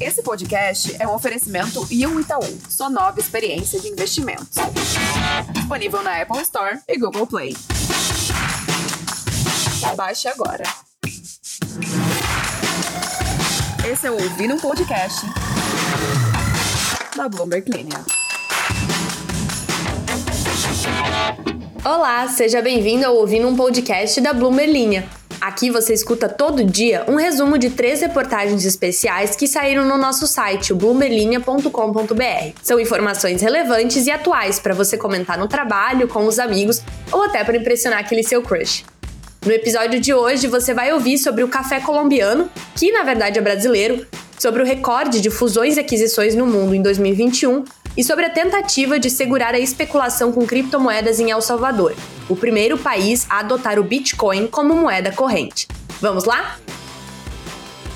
Esse podcast é um oferecimento um Itaú, sua nova experiência de investimentos. Disponível na Apple Store e Google Play. Baixe agora. Esse é o Ouvindo um Podcast da Bloomberg Linha. Olá, seja bem-vindo ao Ouvindo um Podcast da Bloomberg Linha. Aqui você escuta todo dia um resumo de três reportagens especiais que saíram no nosso site, bloomberlinha.com.br. São informações relevantes e atuais para você comentar no trabalho, com os amigos ou até para impressionar aquele seu crush. No episódio de hoje você vai ouvir sobre o café colombiano, que na verdade é brasileiro, sobre o recorde de fusões e aquisições no mundo em 2021 e sobre a tentativa de segurar a especulação com criptomoedas em El Salvador, o primeiro país a adotar o Bitcoin como moeda corrente. Vamos lá?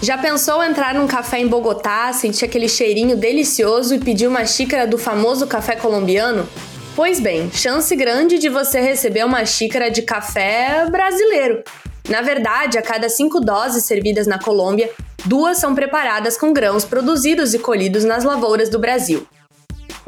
Já pensou entrar num café em Bogotá, sentir aquele cheirinho delicioso e pedir uma xícara do famoso café colombiano? Pois bem, chance grande de você receber uma xícara de café brasileiro. Na verdade, a cada cinco doses servidas na Colômbia, duas são preparadas com grãos produzidos e colhidos nas lavouras do Brasil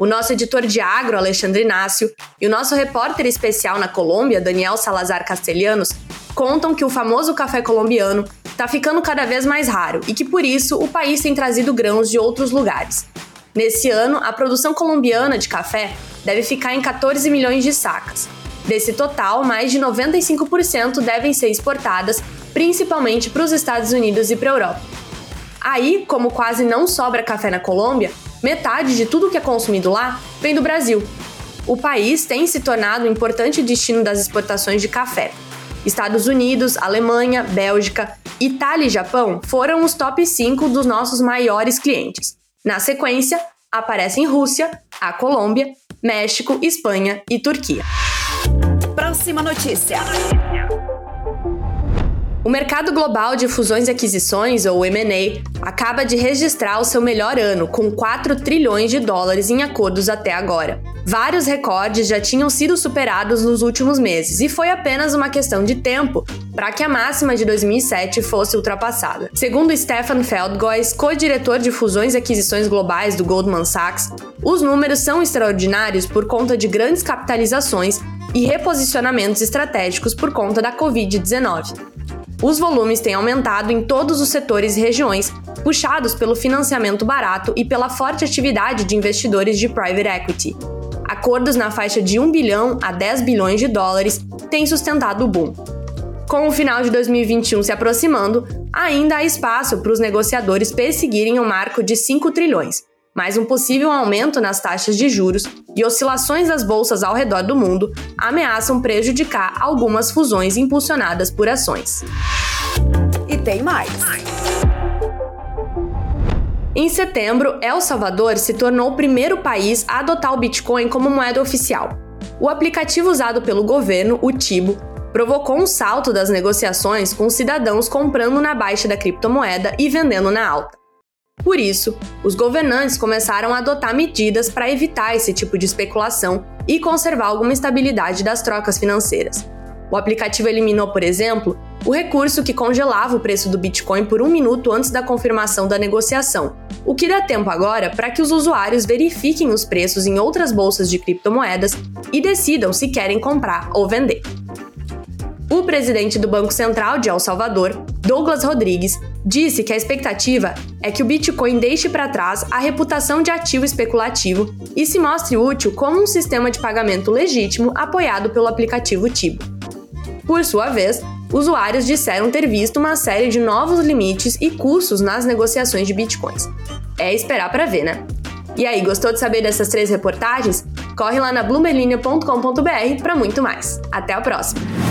o nosso editor de agro, Alexandre Inácio, e o nosso repórter especial na Colômbia, Daniel Salazar Castelhanos, contam que o famoso café colombiano está ficando cada vez mais raro e que por isso o país tem trazido grãos de outros lugares. Nesse ano, a produção colombiana de café deve ficar em 14 milhões de sacas. Desse total, mais de 95% devem ser exportadas, principalmente para os Estados Unidos e para a Europa. Aí, como quase não sobra café na Colômbia, metade de tudo que é consumido lá vem do Brasil. O país tem se tornado um importante destino das exportações de café. Estados Unidos, Alemanha, Bélgica, Itália e Japão foram os top 5 dos nossos maiores clientes. Na sequência, aparecem Rússia, a Colômbia, México, Espanha e Turquia. Próxima notícia. O mercado global de fusões e aquisições, ou M&A, acaba de registrar o seu melhor ano, com 4 trilhões de dólares em acordos até agora. Vários recordes já tinham sido superados nos últimos meses e foi apenas uma questão de tempo para que a máxima de 2007 fosse ultrapassada. Segundo Stefan Feldgois, co-diretor de fusões e aquisições globais do Goldman Sachs, os números são extraordinários por conta de grandes capitalizações e reposicionamentos estratégicos por conta da Covid-19. Os volumes têm aumentado em todos os setores e regiões, puxados pelo financiamento barato e pela forte atividade de investidores de private equity. Acordos na faixa de 1 bilhão a 10 bilhões de dólares têm sustentado o boom. Com o final de 2021 se aproximando, ainda há espaço para os negociadores perseguirem o um marco de 5 trilhões, mas um possível aumento nas taxas de juros e oscilações das bolsas ao redor do mundo ameaçam prejudicar algumas fusões impulsionadas por ações. E tem mais. Em setembro, El Salvador se tornou o primeiro país a adotar o Bitcoin como moeda oficial. O aplicativo usado pelo governo, o Tibo, provocou um salto das negociações com cidadãos comprando na baixa da criptomoeda e vendendo na alta. Por isso, os governantes começaram a adotar medidas para evitar esse tipo de especulação e conservar alguma estabilidade das trocas financeiras. O aplicativo eliminou, por exemplo, o recurso que congelava o preço do Bitcoin por um minuto antes da confirmação da negociação, o que dá tempo agora para que os usuários verifiquem os preços em outras bolsas de criptomoedas e decidam se querem comprar ou vender. O presidente do Banco Central de El Salvador, Douglas Rodrigues, disse que a expectativa é que o Bitcoin deixe para trás a reputação de ativo especulativo e se mostre útil como um sistema de pagamento legítimo apoiado pelo aplicativo Tibo. Por sua vez, usuários disseram ter visto uma série de novos limites e custos nas negociações de bitcoins. É esperar para ver, né? E aí, gostou de saber dessas três reportagens? Corre lá na bloomerlinea.com.br para muito mais. Até a próxima!